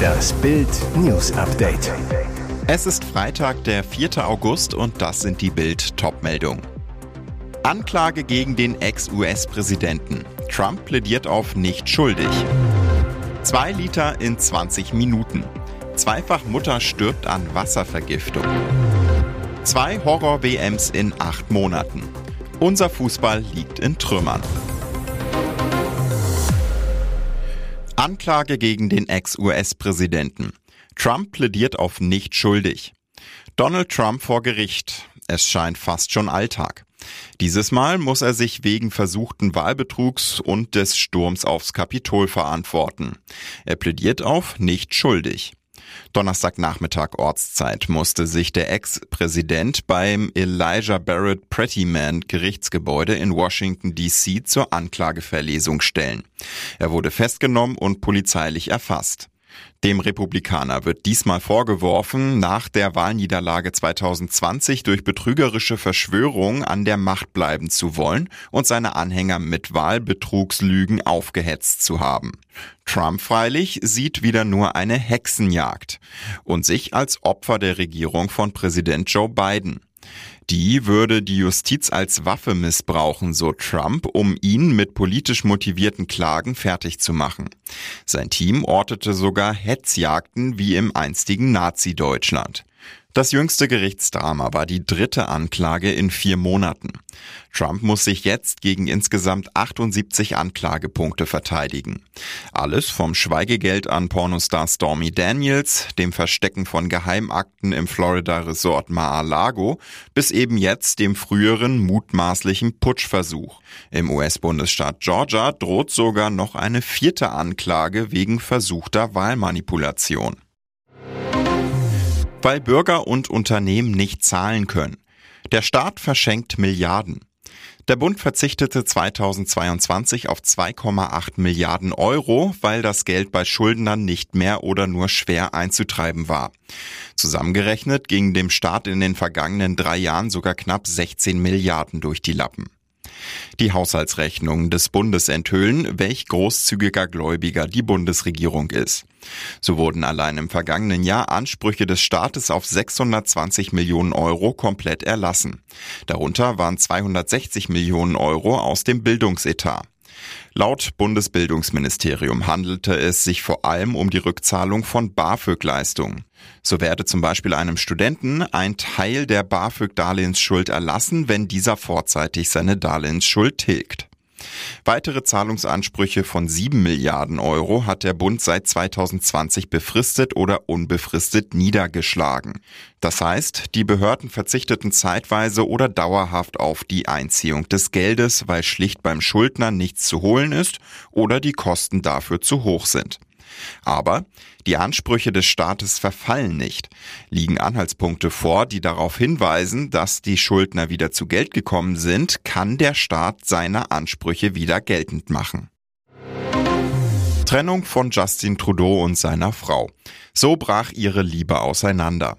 Das Bild News Update. Es ist Freitag, der 4. August und das sind die Bild Topmeldungen. Anklage gegen den Ex-US-Präsidenten. Trump plädiert auf nicht schuldig. Zwei Liter in 20 Minuten. Zweifach Mutter stirbt an Wasservergiftung. Zwei Horror-WMs in acht Monaten. Unser Fußball liegt in Trümmern. Anklage gegen den Ex-US-Präsidenten. Trump plädiert auf nicht schuldig. Donald Trump vor Gericht. Es scheint fast schon Alltag. Dieses Mal muss er sich wegen versuchten Wahlbetrugs und des Sturms aufs Kapitol verantworten. Er plädiert auf nicht schuldig. Donnerstagnachmittag Ortszeit musste sich der Ex-Präsident beim Elijah Barrett Prettyman Gerichtsgebäude in Washington DC zur Anklageverlesung stellen. Er wurde festgenommen und polizeilich erfasst. Dem Republikaner wird diesmal vorgeworfen, nach der Wahlniederlage 2020 durch betrügerische Verschwörung an der Macht bleiben zu wollen und seine Anhänger mit Wahlbetrugslügen aufgehetzt zu haben. Trump freilich sieht wieder nur eine Hexenjagd und sich als Opfer der Regierung von Präsident Joe Biden. Die würde die Justiz als Waffe missbrauchen, so Trump, um ihn mit politisch motivierten Klagen fertig zu machen. Sein Team ortete sogar Hetzjagden wie im einstigen Nazi-Deutschland. Das jüngste Gerichtsdrama war die dritte Anklage in vier Monaten. Trump muss sich jetzt gegen insgesamt 78 Anklagepunkte verteidigen. Alles vom Schweigegeld an Pornostar Stormy Daniels, dem Verstecken von Geheimakten im Florida Resort Mar-a-Lago, bis eben jetzt dem früheren mutmaßlichen Putschversuch. Im US-Bundesstaat Georgia droht sogar noch eine vierte Anklage wegen versuchter Wahlmanipulation weil Bürger und Unternehmen nicht zahlen können. Der Staat verschenkt Milliarden. Der Bund verzichtete 2022 auf 2,8 Milliarden Euro, weil das Geld bei Schuldnern nicht mehr oder nur schwer einzutreiben war. Zusammengerechnet gingen dem Staat in den vergangenen drei Jahren sogar knapp 16 Milliarden durch die Lappen. Die Haushaltsrechnungen des Bundes enthüllen, welch großzügiger Gläubiger die Bundesregierung ist. So wurden allein im vergangenen Jahr Ansprüche des Staates auf 620 Millionen Euro komplett erlassen. Darunter waren 260 Millionen Euro aus dem Bildungsetat. Laut Bundesbildungsministerium handelte es sich vor allem um die Rückzahlung von BAföG-Leistungen. So werde zum Beispiel einem Studenten ein Teil der BAföG-Darlehensschuld erlassen, wenn dieser vorzeitig seine Darlehensschuld tilgt. Weitere Zahlungsansprüche von 7 Milliarden Euro hat der Bund seit 2020 befristet oder unbefristet niedergeschlagen. Das heißt, die Behörden verzichteten zeitweise oder dauerhaft auf die Einziehung des Geldes, weil schlicht beim Schuldner nichts zu holen ist oder die Kosten dafür zu hoch sind. Aber die Ansprüche des Staates verfallen nicht. Liegen Anhaltspunkte vor, die darauf hinweisen, dass die Schuldner wieder zu Geld gekommen sind, kann der Staat seine Ansprüche wieder geltend machen. Trennung von Justin Trudeau und seiner Frau. So brach ihre Liebe auseinander.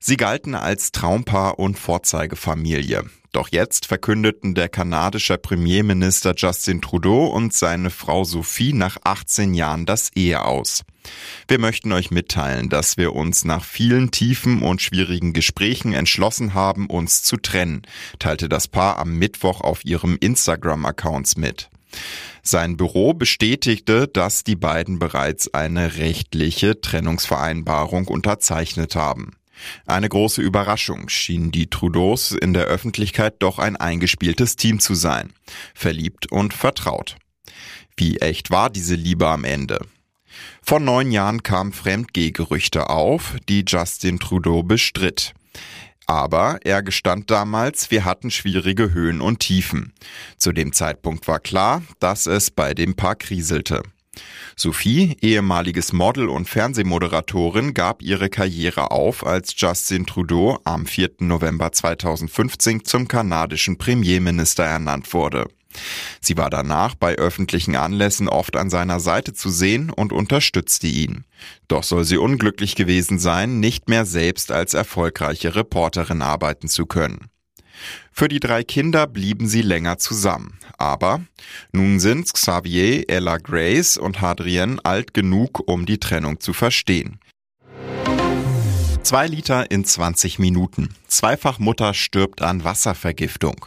Sie galten als Traumpaar und Vorzeigefamilie. Doch jetzt verkündeten der kanadische Premierminister Justin Trudeau und seine Frau Sophie nach 18 Jahren das Ehe aus. Wir möchten euch mitteilen, dass wir uns nach vielen tiefen und schwierigen Gesprächen entschlossen haben, uns zu trennen, teilte das Paar am Mittwoch auf ihrem Instagram-Accounts mit. Sein Büro bestätigte, dass die beiden bereits eine rechtliche Trennungsvereinbarung unterzeichnet haben. Eine große Überraschung schienen die Trudeaus in der Öffentlichkeit doch ein eingespieltes Team zu sein, verliebt und vertraut. Wie echt war diese Liebe am Ende? Vor neun Jahren kamen Fremdgehgerüchte auf, die Justin Trudeau bestritt. Aber er gestand damals, wir hatten schwierige Höhen und Tiefen. Zu dem Zeitpunkt war klar, dass es bei dem Paar kriselte. Sophie, ehemaliges Model und Fernsehmoderatorin, gab ihre Karriere auf, als Justin Trudeau am 4. November 2015 zum kanadischen Premierminister ernannt wurde. Sie war danach bei öffentlichen Anlässen oft an seiner Seite zu sehen und unterstützte ihn. Doch soll sie unglücklich gewesen sein, nicht mehr selbst als erfolgreiche Reporterin arbeiten zu können. Für die drei Kinder blieben sie länger zusammen. Aber nun sind Xavier, Ella Grace und Hadrien alt genug, um die Trennung zu verstehen. Zwei Liter in 20 Minuten. Zweifach Mutter stirbt an Wasservergiftung.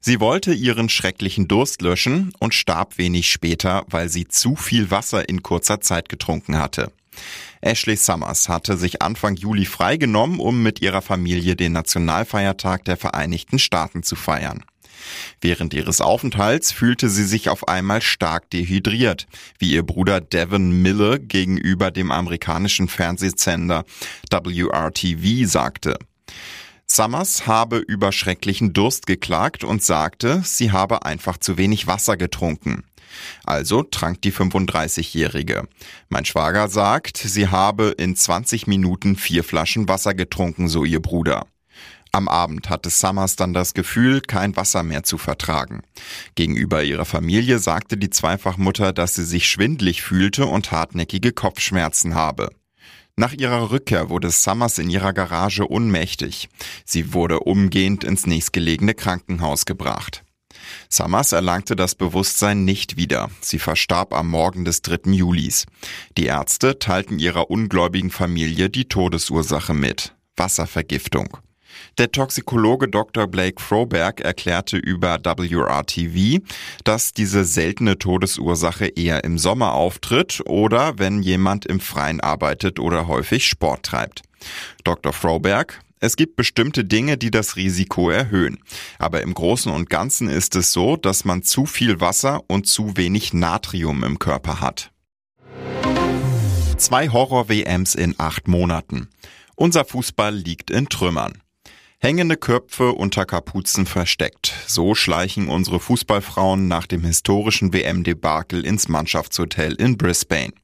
Sie wollte ihren schrecklichen Durst löschen und starb wenig später, weil sie zu viel Wasser in kurzer Zeit getrunken hatte. Ashley Summers hatte sich Anfang Juli freigenommen, um mit ihrer Familie den Nationalfeiertag der Vereinigten Staaten zu feiern. Während ihres Aufenthalts fühlte sie sich auf einmal stark dehydriert, wie ihr Bruder Devin Miller gegenüber dem amerikanischen Fernsehsender WRTV sagte. Summers habe über schrecklichen Durst geklagt und sagte, sie habe einfach zu wenig Wasser getrunken. Also trank die 35-Jährige. Mein Schwager sagt, sie habe in 20 Minuten vier Flaschen Wasser getrunken, so ihr Bruder. Am Abend hatte Summers dann das Gefühl, kein Wasser mehr zu vertragen. Gegenüber ihrer Familie sagte die Zweifachmutter, dass sie sich schwindlig fühlte und hartnäckige Kopfschmerzen habe. Nach ihrer Rückkehr wurde Summers in ihrer Garage ohnmächtig. Sie wurde umgehend ins nächstgelegene Krankenhaus gebracht. Summers erlangte das Bewusstsein nicht wieder. Sie verstarb am Morgen des 3. Julis. Die Ärzte teilten ihrer ungläubigen Familie die Todesursache mit. Wasservergiftung. Der Toxikologe Dr. Blake Froberg erklärte über WRTV, dass diese seltene Todesursache eher im Sommer auftritt oder wenn jemand im Freien arbeitet oder häufig Sport treibt. Dr. Froberg, es gibt bestimmte Dinge, die das Risiko erhöhen. Aber im Großen und Ganzen ist es so, dass man zu viel Wasser und zu wenig Natrium im Körper hat. Zwei Horror-WMs in acht Monaten. Unser Fußball liegt in Trümmern. Hängende Köpfe unter Kapuzen versteckt. So schleichen unsere Fußballfrauen nach dem historischen WM-Debakel ins Mannschaftshotel in Brisbane.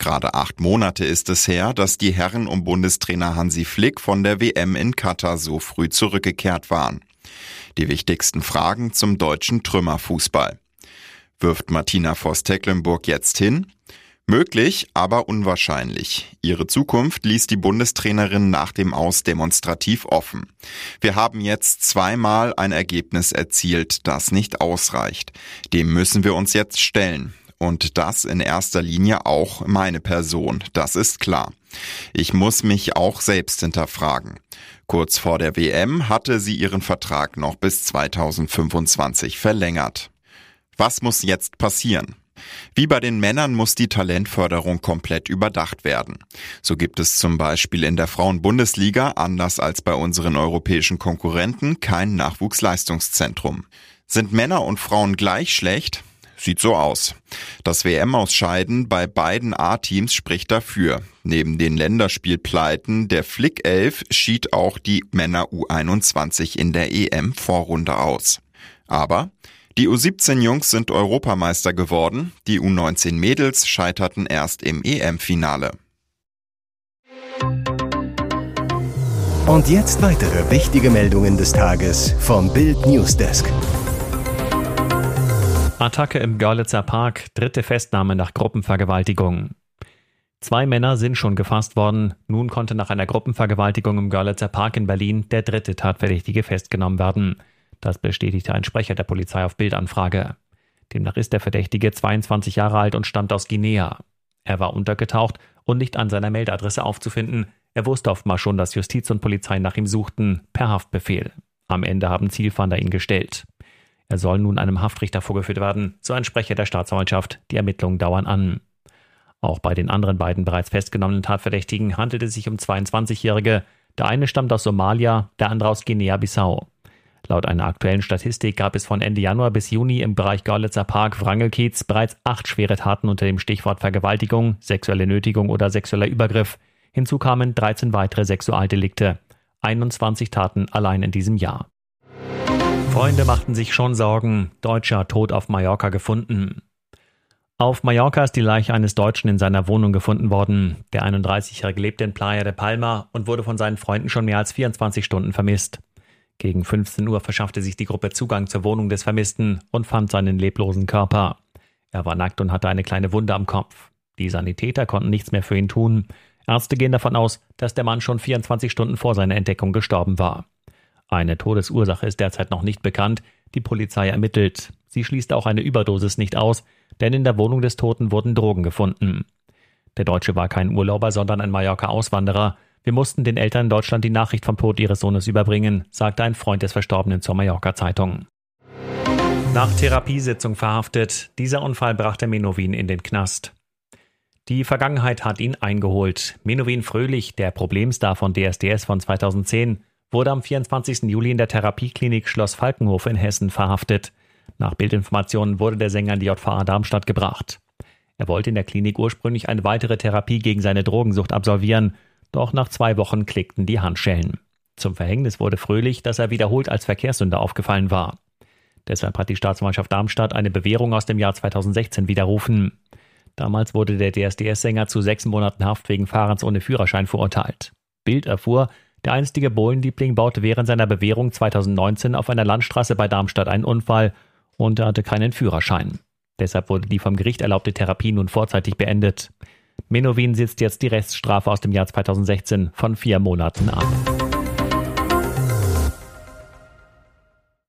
Gerade acht Monate ist es her, dass die Herren um Bundestrainer Hansi Flick von der WM in Katar so früh zurückgekehrt waren. Die wichtigsten Fragen zum deutschen Trümmerfußball. Wirft Martina Voss-Tecklenburg jetzt hin? Möglich, aber unwahrscheinlich. Ihre Zukunft ließ die Bundestrainerin nach dem Aus demonstrativ offen. Wir haben jetzt zweimal ein Ergebnis erzielt, das nicht ausreicht. Dem müssen wir uns jetzt stellen. Und das in erster Linie auch meine Person, das ist klar. Ich muss mich auch selbst hinterfragen. Kurz vor der WM hatte sie ihren Vertrag noch bis 2025 verlängert. Was muss jetzt passieren? Wie bei den Männern muss die Talentförderung komplett überdacht werden. So gibt es zum Beispiel in der Frauenbundesliga, anders als bei unseren europäischen Konkurrenten, kein Nachwuchsleistungszentrum. Sind Männer und Frauen gleich schlecht? Sieht so aus. Das WM-Ausscheiden bei beiden A-Teams spricht dafür. Neben den Länderspielpleiten der Flick 11 schied auch die Männer U21 in der EM-Vorrunde aus. Aber die U17-Jungs sind Europameister geworden, die U19-Mädels scheiterten erst im EM-Finale. Und jetzt weitere wichtige Meldungen des Tages vom Bild Newsdesk. Attacke im Görlitzer Park, dritte Festnahme nach Gruppenvergewaltigung. Zwei Männer sind schon gefasst worden. Nun konnte nach einer Gruppenvergewaltigung im Görlitzer Park in Berlin der dritte Tatverdächtige festgenommen werden. Das bestätigte ein Sprecher der Polizei auf Bildanfrage. Demnach ist der Verdächtige 22 Jahre alt und stammt aus Guinea. Er war untergetaucht und nicht an seiner Meldeadresse aufzufinden. Er wusste oftmals schon, dass Justiz und Polizei nach ihm suchten, per Haftbefehl. Am Ende haben Zielfahnder ihn gestellt. Er soll nun einem Haftrichter vorgeführt werden, so ein Sprecher der Staatsanwaltschaft. Die Ermittlungen dauern an. Auch bei den anderen beiden bereits festgenommenen Tatverdächtigen handelt es sich um 22-Jährige. Der eine stammt aus Somalia, der andere aus Guinea-Bissau. Laut einer aktuellen Statistik gab es von Ende Januar bis Juni im Bereich Görlitzer Park Wrangelkiez bereits acht schwere Taten unter dem Stichwort Vergewaltigung, sexuelle Nötigung oder sexueller Übergriff. Hinzu kamen 13 weitere Sexualdelikte. 21 Taten allein in diesem Jahr. Freunde machten sich schon Sorgen. Deutscher tot auf Mallorca gefunden. Auf Mallorca ist die Leiche eines Deutschen in seiner Wohnung gefunden worden. Der 31-Jährige lebte in Playa de Palma und wurde von seinen Freunden schon mehr als 24 Stunden vermisst. Gegen 15 Uhr verschaffte sich die Gruppe Zugang zur Wohnung des Vermissten und fand seinen leblosen Körper. Er war nackt und hatte eine kleine Wunde am Kopf. Die Sanitäter konnten nichts mehr für ihn tun. Ärzte gehen davon aus, dass der Mann schon 24 Stunden vor seiner Entdeckung gestorben war. Eine Todesursache ist derzeit noch nicht bekannt. Die Polizei ermittelt. Sie schließt auch eine Überdosis nicht aus, denn in der Wohnung des Toten wurden Drogen gefunden. Der Deutsche war kein Urlauber, sondern ein Mallorca-Auswanderer. Wir mussten den Eltern in Deutschland die Nachricht vom Tod ihres Sohnes überbringen, sagte ein Freund des Verstorbenen zur Mallorca-Zeitung. Nach Therapiesitzung verhaftet. Dieser Unfall brachte Menowin in den Knast. Die Vergangenheit hat ihn eingeholt. Menowin Fröhlich, der Problemstar von DSDS von 2010, wurde am 24. Juli in der Therapieklinik Schloss Falkenhof in Hessen verhaftet. Nach Bildinformationen wurde der Sänger in die JVA Darmstadt gebracht. Er wollte in der Klinik ursprünglich eine weitere Therapie gegen seine Drogensucht absolvieren, doch nach zwei Wochen klickten die Handschellen. Zum Verhängnis wurde Fröhlich, dass er wiederholt als Verkehrssünder aufgefallen war. Deshalb hat die Staatsanwaltschaft Darmstadt eine Bewährung aus dem Jahr 2016 widerrufen. Damals wurde der DSDS-Sänger zu sechs Monaten Haft wegen Fahrens ohne Führerschein verurteilt. Bild erfuhr, der einstige Bohlenliebling baute während seiner Bewährung 2019 auf einer Landstraße bei Darmstadt einen Unfall und er hatte keinen Führerschein. Deshalb wurde die vom Gericht erlaubte Therapie nun vorzeitig beendet. Menowin sitzt jetzt die Reststrafe aus dem Jahr 2016 von vier Monaten ab.